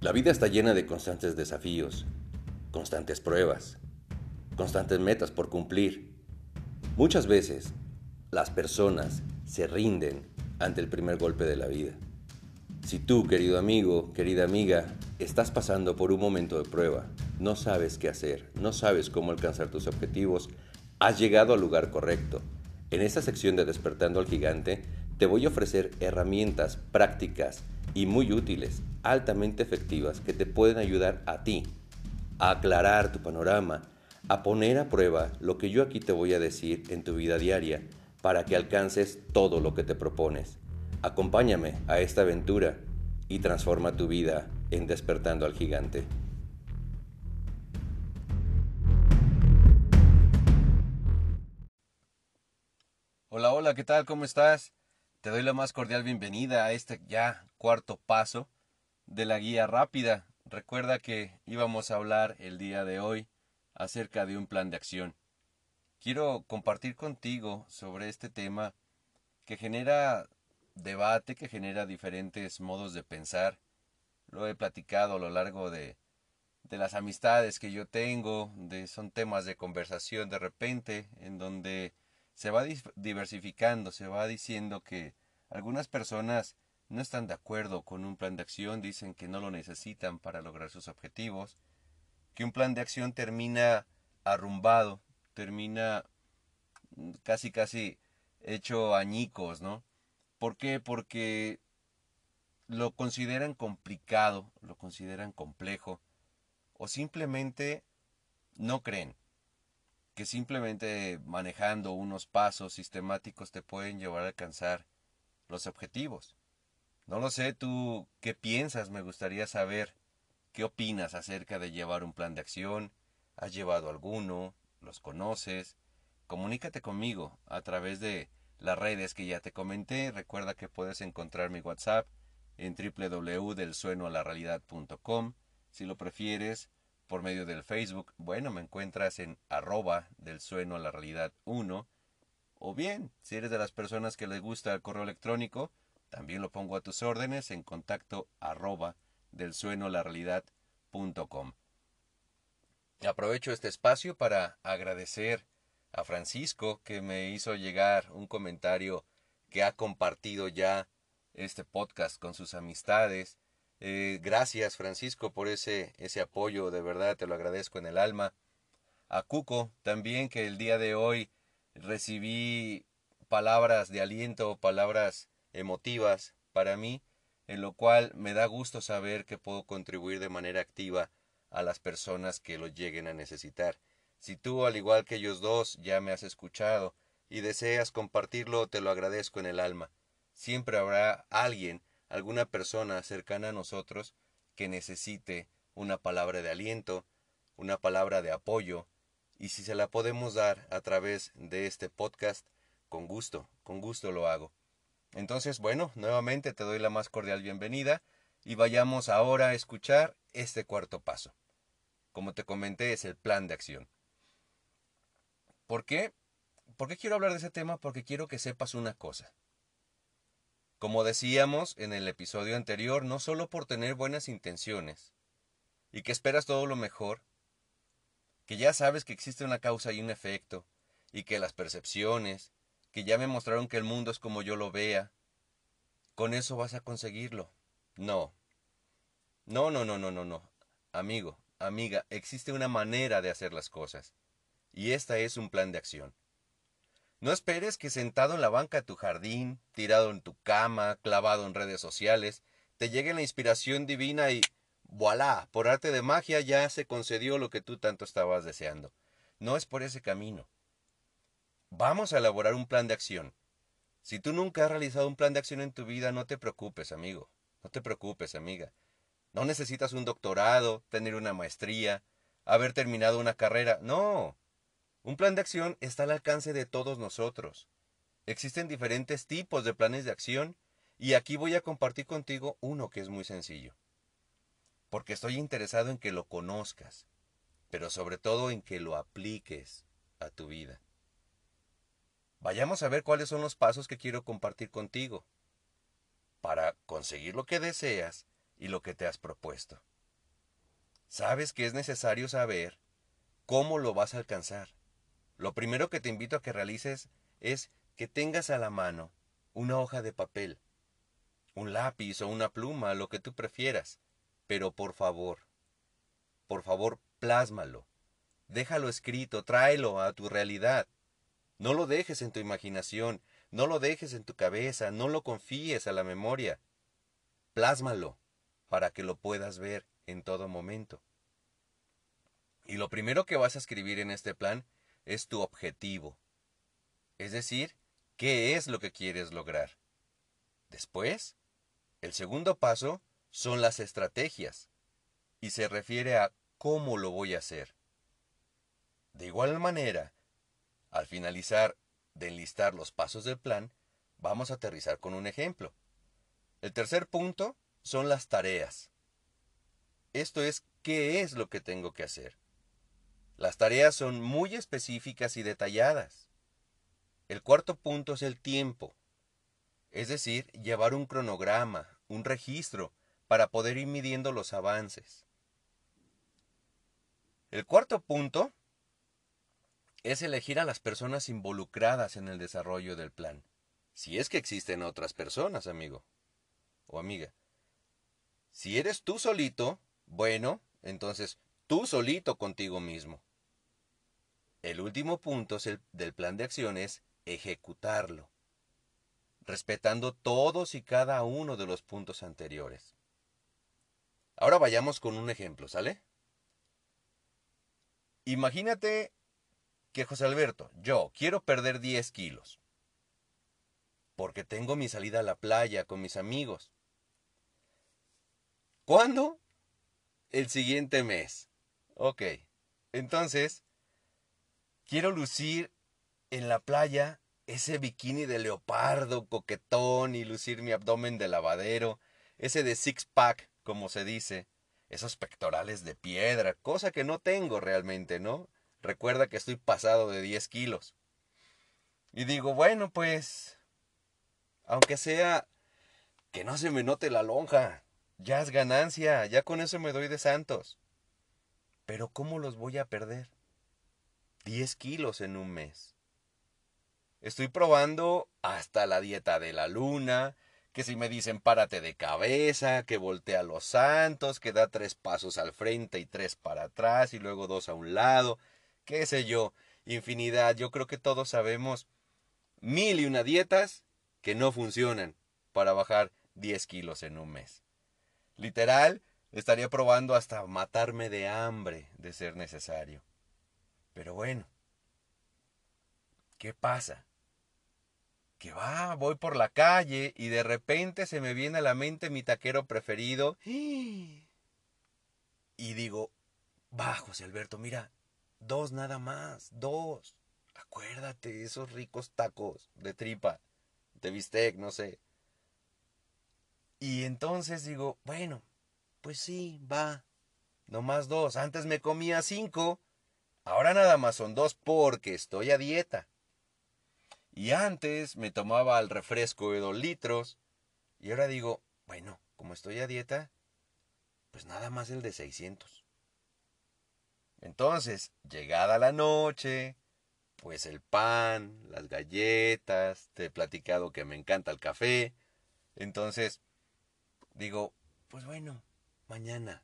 La vida está llena de constantes desafíos, constantes pruebas, constantes metas por cumplir. Muchas veces las personas se rinden ante el primer golpe de la vida. Si tú, querido amigo, querida amiga, estás pasando por un momento de prueba, no sabes qué hacer, no sabes cómo alcanzar tus objetivos, has llegado al lugar correcto. En esta sección de Despertando al Gigante, te voy a ofrecer herramientas prácticas y muy útiles, altamente efectivas, que te pueden ayudar a ti a aclarar tu panorama, a poner a prueba lo que yo aquí te voy a decir en tu vida diaria para que alcances todo lo que te propones. Acompáñame a esta aventura y transforma tu vida en despertando al gigante. Hola, hola, ¿qué tal? ¿Cómo estás? Te doy la más cordial bienvenida a este ya cuarto paso de la guía rápida. Recuerda que íbamos a hablar el día de hoy acerca de un plan de acción. Quiero compartir contigo sobre este tema que genera debate, que genera diferentes modos de pensar. Lo he platicado a lo largo de, de las amistades que yo tengo, de, son temas de conversación de repente, en donde se va diversificando, se va diciendo que algunas personas no están de acuerdo con un plan de acción, dicen que no lo necesitan para lograr sus objetivos, que un plan de acción termina arrumbado, termina casi casi hecho añicos, ¿no? ¿Por qué? Porque lo consideran complicado, lo consideran complejo, o simplemente no creen que simplemente manejando unos pasos sistemáticos te pueden llevar a alcanzar los objetivos. No lo sé, tú qué piensas, me gustaría saber qué opinas acerca de llevar un plan de acción, has llevado alguno, los conoces, comunícate conmigo a través de las redes que ya te comenté, recuerda que puedes encontrar mi WhatsApp en www.delsuenoalarealidad.com, si lo prefieres, por medio del Facebook, bueno, me encuentras en arroba del sueno a la realidad 1. O bien, si eres de las personas que les gusta el correo electrónico, también lo pongo a tus órdenes en contacto arroba del sueno a la realidad Aprovecho este espacio para agradecer a Francisco que me hizo llegar un comentario que ha compartido ya este podcast con sus amistades eh, gracias Francisco por ese, ese apoyo, de verdad te lo agradezco en el alma. A Cuco también que el día de hoy recibí palabras de aliento, palabras emotivas para mí, en lo cual me da gusto saber que puedo contribuir de manera activa a las personas que lo lleguen a necesitar. Si tú, al igual que ellos dos, ya me has escuchado y deseas compartirlo, te lo agradezco en el alma. Siempre habrá alguien alguna persona cercana a nosotros que necesite una palabra de aliento, una palabra de apoyo, y si se la podemos dar a través de este podcast, con gusto, con gusto lo hago. Entonces, bueno, nuevamente te doy la más cordial bienvenida y vayamos ahora a escuchar este cuarto paso. Como te comenté, es el plan de acción. ¿Por qué? ¿Por qué quiero hablar de ese tema? Porque quiero que sepas una cosa. Como decíamos en el episodio anterior, no solo por tener buenas intenciones y que esperas todo lo mejor, que ya sabes que existe una causa y un efecto, y que las percepciones, que ya me mostraron que el mundo es como yo lo vea, con eso vas a conseguirlo. No. No, no, no, no, no, no. Amigo, amiga, existe una manera de hacer las cosas, y esta es un plan de acción. No esperes que sentado en la banca de tu jardín, tirado en tu cama, clavado en redes sociales, te llegue la inspiración divina y voilà, por arte de magia ya se concedió lo que tú tanto estabas deseando. No es por ese camino. Vamos a elaborar un plan de acción. Si tú nunca has realizado un plan de acción en tu vida, no te preocupes, amigo. No te preocupes, amiga. No necesitas un doctorado, tener una maestría, haber terminado una carrera. No. Un plan de acción está al alcance de todos nosotros. Existen diferentes tipos de planes de acción y aquí voy a compartir contigo uno que es muy sencillo. Porque estoy interesado en que lo conozcas, pero sobre todo en que lo apliques a tu vida. Vayamos a ver cuáles son los pasos que quiero compartir contigo para conseguir lo que deseas y lo que te has propuesto. sabes que es necesario saber cómo lo vas a alcanzar. Lo primero que te invito a que realices es que tengas a la mano una hoja de papel, un lápiz o una pluma, lo que tú prefieras, pero por favor, por favor, plásmalo. Déjalo escrito, tráelo a tu realidad. No lo dejes en tu imaginación, no lo dejes en tu cabeza, no lo confíes a la memoria. Plásmalo para que lo puedas ver en todo momento. Y lo primero que vas a escribir en este plan es tu objetivo. Es decir, qué es lo que quieres lograr. Después, el segundo paso son las estrategias y se refiere a cómo lo voy a hacer. De igual manera, al finalizar de enlistar los pasos del plan, vamos a aterrizar con un ejemplo. El tercer punto son las tareas. Esto es qué es lo que tengo que hacer. Las tareas son muy específicas y detalladas. El cuarto punto es el tiempo, es decir, llevar un cronograma, un registro, para poder ir midiendo los avances. El cuarto punto es elegir a las personas involucradas en el desarrollo del plan. Si es que existen otras personas, amigo o amiga. Si eres tú solito, bueno, entonces tú solito contigo mismo. El último punto del plan de acción es ejecutarlo, respetando todos y cada uno de los puntos anteriores. Ahora vayamos con un ejemplo, ¿sale? Imagínate que José Alberto, yo quiero perder 10 kilos, porque tengo mi salida a la playa con mis amigos. ¿Cuándo? El siguiente mes. Ok. Entonces, quiero lucir en la playa ese bikini de leopardo coquetón y lucir mi abdomen de lavadero, ese de six pack, como se dice, esos pectorales de piedra, cosa que no tengo realmente, ¿no? Recuerda que estoy pasado de 10 kilos. Y digo, bueno, pues, aunque sea que no se me note la lonja, ya es ganancia, ya con eso me doy de santos. Pero ¿cómo los voy a perder? 10 kilos en un mes. Estoy probando hasta la dieta de la luna, que si me dicen párate de cabeza, que voltea los santos, que da tres pasos al frente y tres para atrás y luego dos a un lado, qué sé yo, infinidad. Yo creo que todos sabemos mil y una dietas que no funcionan para bajar 10 kilos en un mes. Literal, estaría probando hasta matarme de hambre de ser necesario. Pero bueno, ¿qué pasa? Que va, voy por la calle y de repente se me viene a la mente mi taquero preferido. Y digo, va, José Alberto, mira, dos nada más, dos. Acuérdate, esos ricos tacos de tripa, de bistec, no sé. Y entonces digo, bueno, pues sí, va. No más dos. Antes me comía cinco. Ahora nada más son dos porque estoy a dieta. Y antes me tomaba el refresco de dos litros. Y ahora digo, bueno, como estoy a dieta, pues nada más el de 600. Entonces, llegada la noche, pues el pan, las galletas, te he platicado que me encanta el café. Entonces, digo, pues bueno, mañana.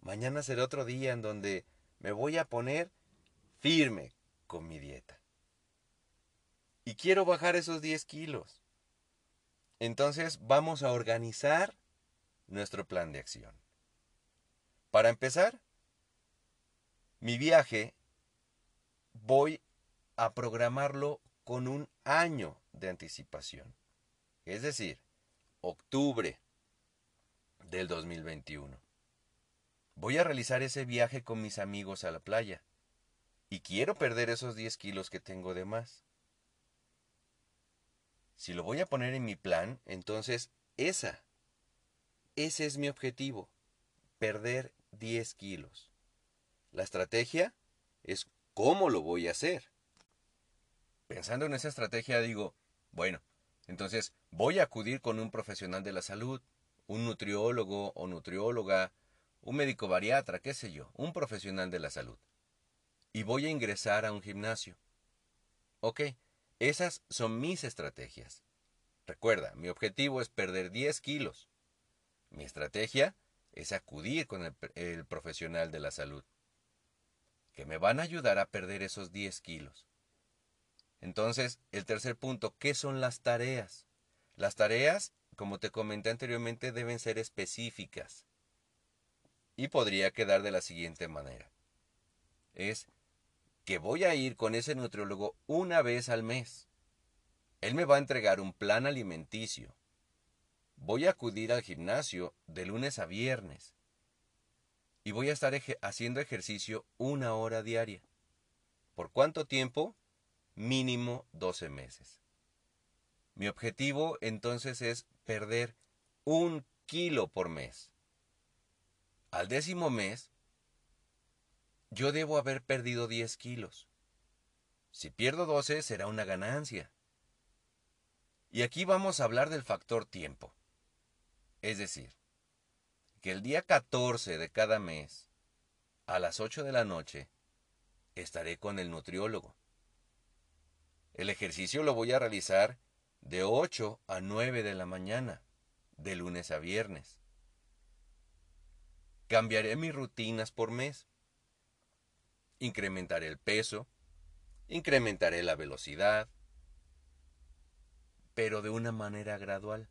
Mañana será otro día en donde me voy a poner firme con mi dieta. Y quiero bajar esos 10 kilos. Entonces vamos a organizar nuestro plan de acción. Para empezar, mi viaje voy a programarlo con un año de anticipación. Es decir, octubre del 2021. Voy a realizar ese viaje con mis amigos a la playa. Y quiero perder esos 10 kilos que tengo de más. Si lo voy a poner en mi plan, entonces esa, ese es mi objetivo, perder 10 kilos. La estrategia es cómo lo voy a hacer. Pensando en esa estrategia digo, bueno, entonces voy a acudir con un profesional de la salud, un nutriólogo o nutrióloga, un médico bariatra, qué sé yo, un profesional de la salud. Y voy a ingresar a un gimnasio. Ok, esas son mis estrategias. Recuerda, mi objetivo es perder 10 kilos. Mi estrategia es acudir con el, el, profesional de la salud, que me van a ayudar a perder esos 10 kilos. Entonces, el tercer punto, ¿qué son las tareas? Las tareas, como te comenté anteriormente, deben ser específicas. Y podría quedar de la siguiente manera. Es que voy a ir con ese nutriólogo una vez al mes. Él me va a entregar un plan alimenticio. Voy a acudir al gimnasio de lunes a viernes. Y voy a estar haciendo ejercicio una hora diaria. ¿Por cuánto tiempo? Mínimo 12 meses. Mi objetivo entonces es perder un kilo por mes. Al décimo mes, yo debo haber perdido 10 kilos. Si pierdo 12 será una ganancia. Y aquí vamos a hablar del factor tiempo. Es decir, que el día 14 de cada mes, a las 8 de la noche, estaré con el nutriólogo. El ejercicio lo voy a realizar de 8 a 9 de la mañana, de lunes a viernes. Cambiaré mis rutinas por mes. Incrementaré el peso, incrementaré la velocidad, pero de una manera gradual.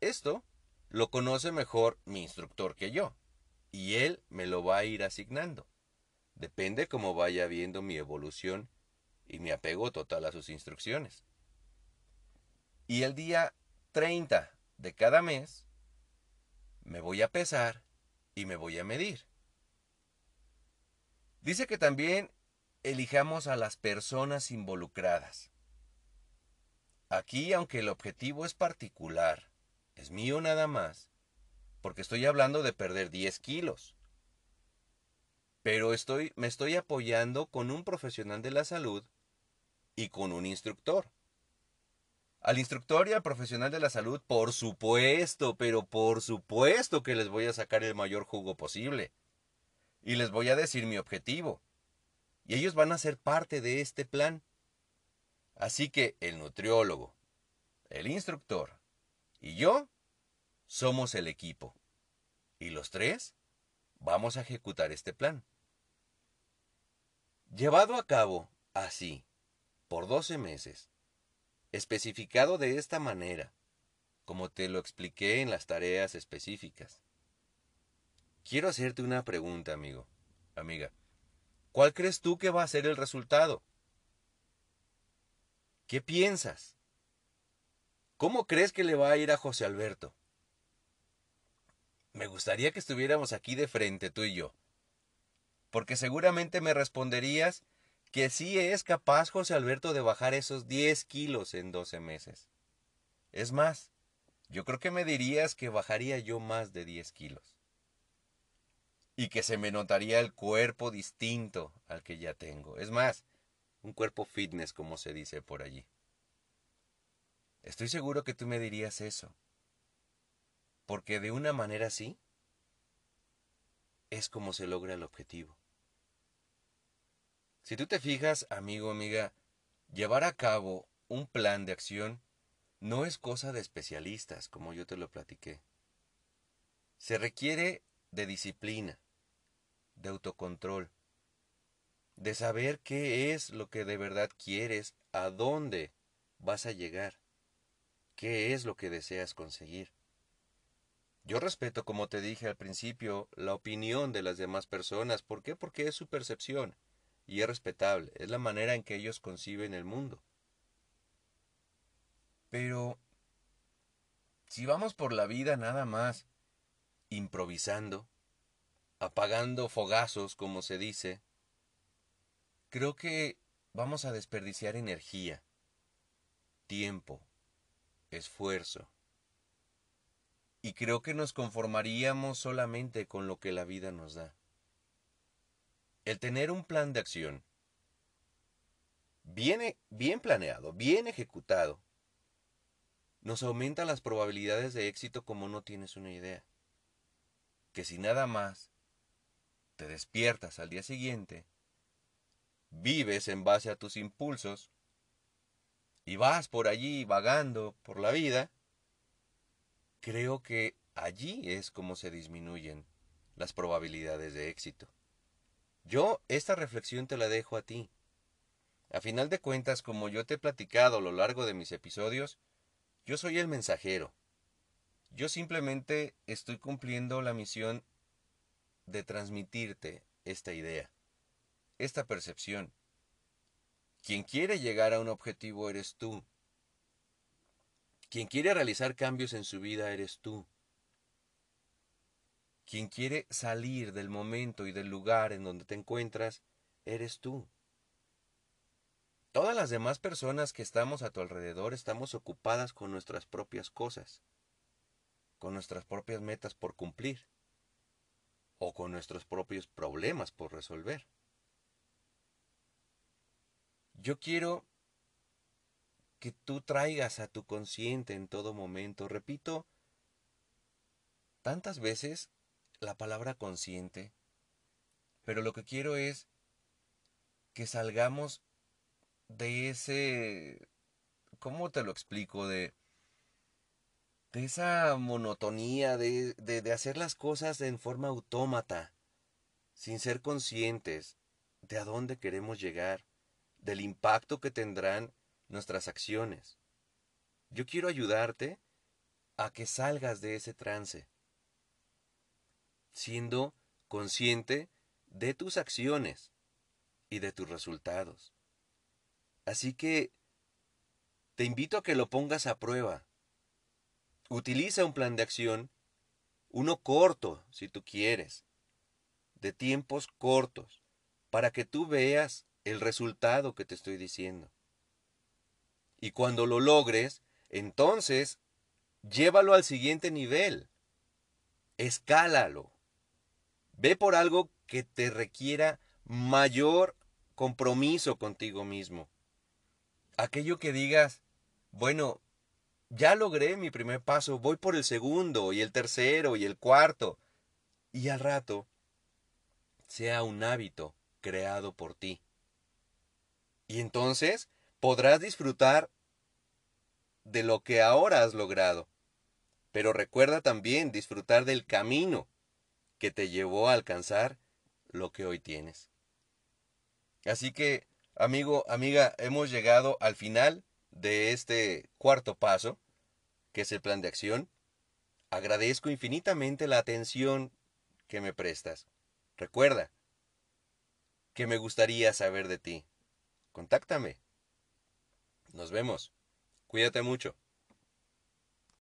Esto lo conoce mejor mi instructor que yo, y él me lo va a ir asignando. Depende cómo vaya viendo mi evolución y mi apego total a sus instrucciones. Y el día 30 de cada mes me voy a pesar y me voy a medir. Dice que también elijamos a las personas involucradas. Aquí, aunque el objetivo es particular, es mío nada más, porque estoy hablando de perder 10 kilos. Pero estoy, me estoy apoyando con un profesional de la salud y con un instructor. Al instructor y al profesional de la salud, por supuesto, pero por supuesto que les voy a sacar el mayor jugo posible. Y les voy a decir mi objetivo. Y ellos van a ser parte de este plan. Así que el nutriólogo, el instructor y yo somos el equipo. Y los tres vamos a ejecutar este plan. Llevado a cabo así, por 12 meses, especificado de esta manera, como te lo expliqué en las tareas específicas. Quiero hacerte una pregunta, amigo, amiga. ¿Cuál crees tú que va a ser el resultado? ¿Qué piensas? ¿Cómo crees que le va a ir a José Alberto? Me gustaría que estuviéramos aquí de frente tú y yo, porque seguramente me responderías que sí es capaz José Alberto de bajar esos 10 kilos en 12 meses. Es más, yo creo que me dirías que bajaría yo más de 10 kilos. Y que se me notaría el cuerpo distinto al que ya tengo. Es más, un cuerpo fitness como se dice por allí. Estoy seguro que tú me dirías eso. Porque de una manera así es como se logra el objetivo. Si tú te fijas, amigo, amiga, llevar a cabo un plan de acción no es cosa de especialistas, como yo te lo platiqué. Se requiere de disciplina, de autocontrol, de saber qué es lo que de verdad quieres, a dónde vas a llegar, qué es lo que deseas conseguir. Yo respeto, como te dije al principio, la opinión de las demás personas. ¿Por qué? Porque es su percepción y es respetable, es la manera en que ellos conciben el mundo. Pero si vamos por la vida nada más improvisando, apagando fogazos, como se dice, creo que vamos a desperdiciar energía, tiempo, esfuerzo. Y creo que nos conformaríamos solamente con lo que la vida nos da. El tener un plan de acción bien, planeado, bien ejecutado, nos aumenta las probabilidades de éxito como no tienes una idea. que si nada más te despiertas al día siguiente, vives en base a tus impulsos y vas por allí vagando por la vida, creo que allí es como se disminuyen las probabilidades de éxito. Yo esta reflexión te la dejo a ti. A final de cuentas, como yo te he platicado a lo largo de mis episodios, yo soy el mensajero. Yo simplemente estoy cumpliendo la misión de transmitirte esta idea, esta percepción. Quien quiere llegar a un objetivo eres tú. Quien quiere realizar cambios en su vida eres tú. Quien quiere salir del momento y del lugar en donde te encuentras eres tú. Todas las demás personas que estamos a tu alrededor estamos ocupadas con nuestras propias cosas, con nuestras propias metas por cumplir o con nuestros propios problemas por resolver. Yo quiero que tú traigas a tu consciente en todo momento, repito, tantas veces la palabra consciente, pero lo que quiero es que salgamos de ese, ¿cómo te lo explico? De, de esa monotonía, de, de, de hacer las cosas en forma autómata, sin ser conscientes de a dónde queremos llegar del impacto que tendrán nuestras acciones. Yo quiero ayudarte a que salgas de ese trance, siendo consciente de tus acciones y de tus resultados. Así que te invito a que lo pongas a prueba. Utiliza un plan de acción, uno corto, si tú quieres, de tiempos cortos, para que tú veas el resultado que te estoy diciendo. Y cuando lo logres, entonces llévalo al siguiente nivel. Escálalo. Ve por algo que te requiera mayor compromiso contigo mismo. Aquello que digas, bueno, ya logré mi primer paso, voy por el segundo y el tercero y el cuarto. Y al rato sea un hábito creado por ti. Y entonces podrás disfrutar de lo que ahora has logrado. Pero recuerda también disfrutar del camino que te llevó a alcanzar lo que hoy tienes. Así que, amigo, amiga, hemos llegado al final de este cuarto paso, que es el plan de acción. Agradezco infinitamente la atención que me prestas. Recuerda que me gustaría saber de ti contáctame. Nos vemos. Cuídate mucho.